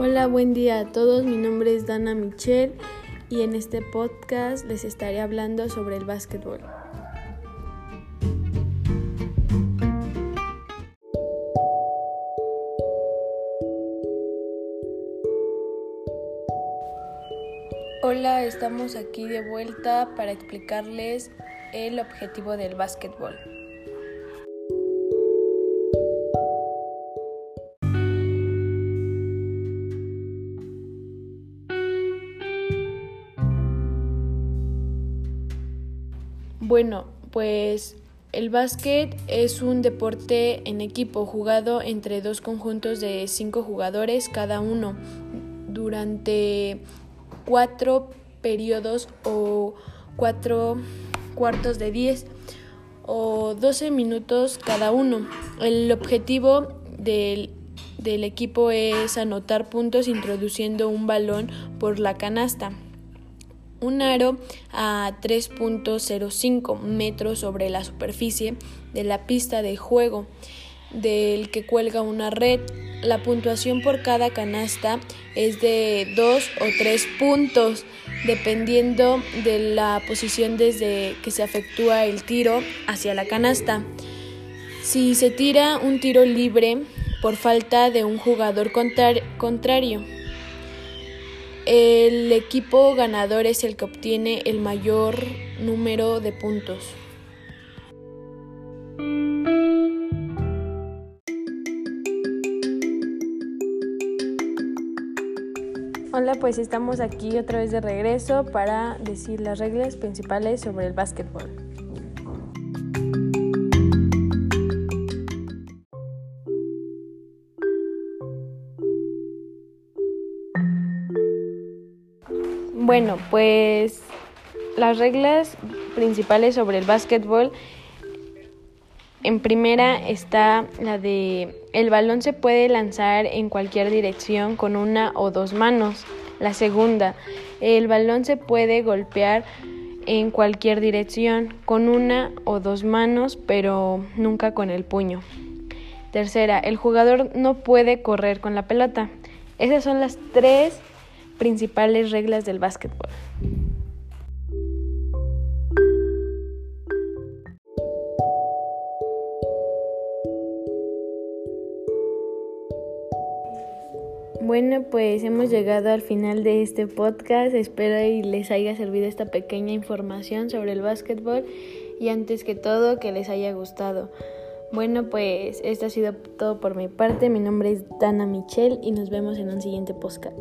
Hola, buen día a todos. Mi nombre es Dana Michelle y en este podcast les estaré hablando sobre el básquetbol. Hola, estamos aquí de vuelta para explicarles el objetivo del básquetbol. Bueno, pues el básquet es un deporte en equipo jugado entre dos conjuntos de cinco jugadores cada uno durante cuatro periodos o cuatro cuartos de diez o doce minutos cada uno. El objetivo del, del equipo es anotar puntos introduciendo un balón por la canasta un aro a 3.05 metros sobre la superficie de la pista de juego, del que cuelga una red. La puntuación por cada canasta es de 2 o 3 puntos, dependiendo de la posición desde que se efectúa el tiro hacia la canasta. Si se tira un tiro libre por falta de un jugador contrario, el equipo ganador es el que obtiene el mayor número de puntos. Hola, pues estamos aquí otra vez de regreso para decir las reglas principales sobre el básquetbol. Bueno, pues las reglas principales sobre el básquetbol. En primera está la de el balón se puede lanzar en cualquier dirección con una o dos manos. La segunda, el balón se puede golpear en cualquier dirección con una o dos manos, pero nunca con el puño. Tercera, el jugador no puede correr con la pelota. Esas son las tres principales reglas del básquetbol. Bueno, pues hemos llegado al final de este podcast. Espero y les haya servido esta pequeña información sobre el básquetbol y antes que todo que les haya gustado. Bueno, pues esto ha sido todo por mi parte. Mi nombre es Dana Michelle y nos vemos en un siguiente podcast.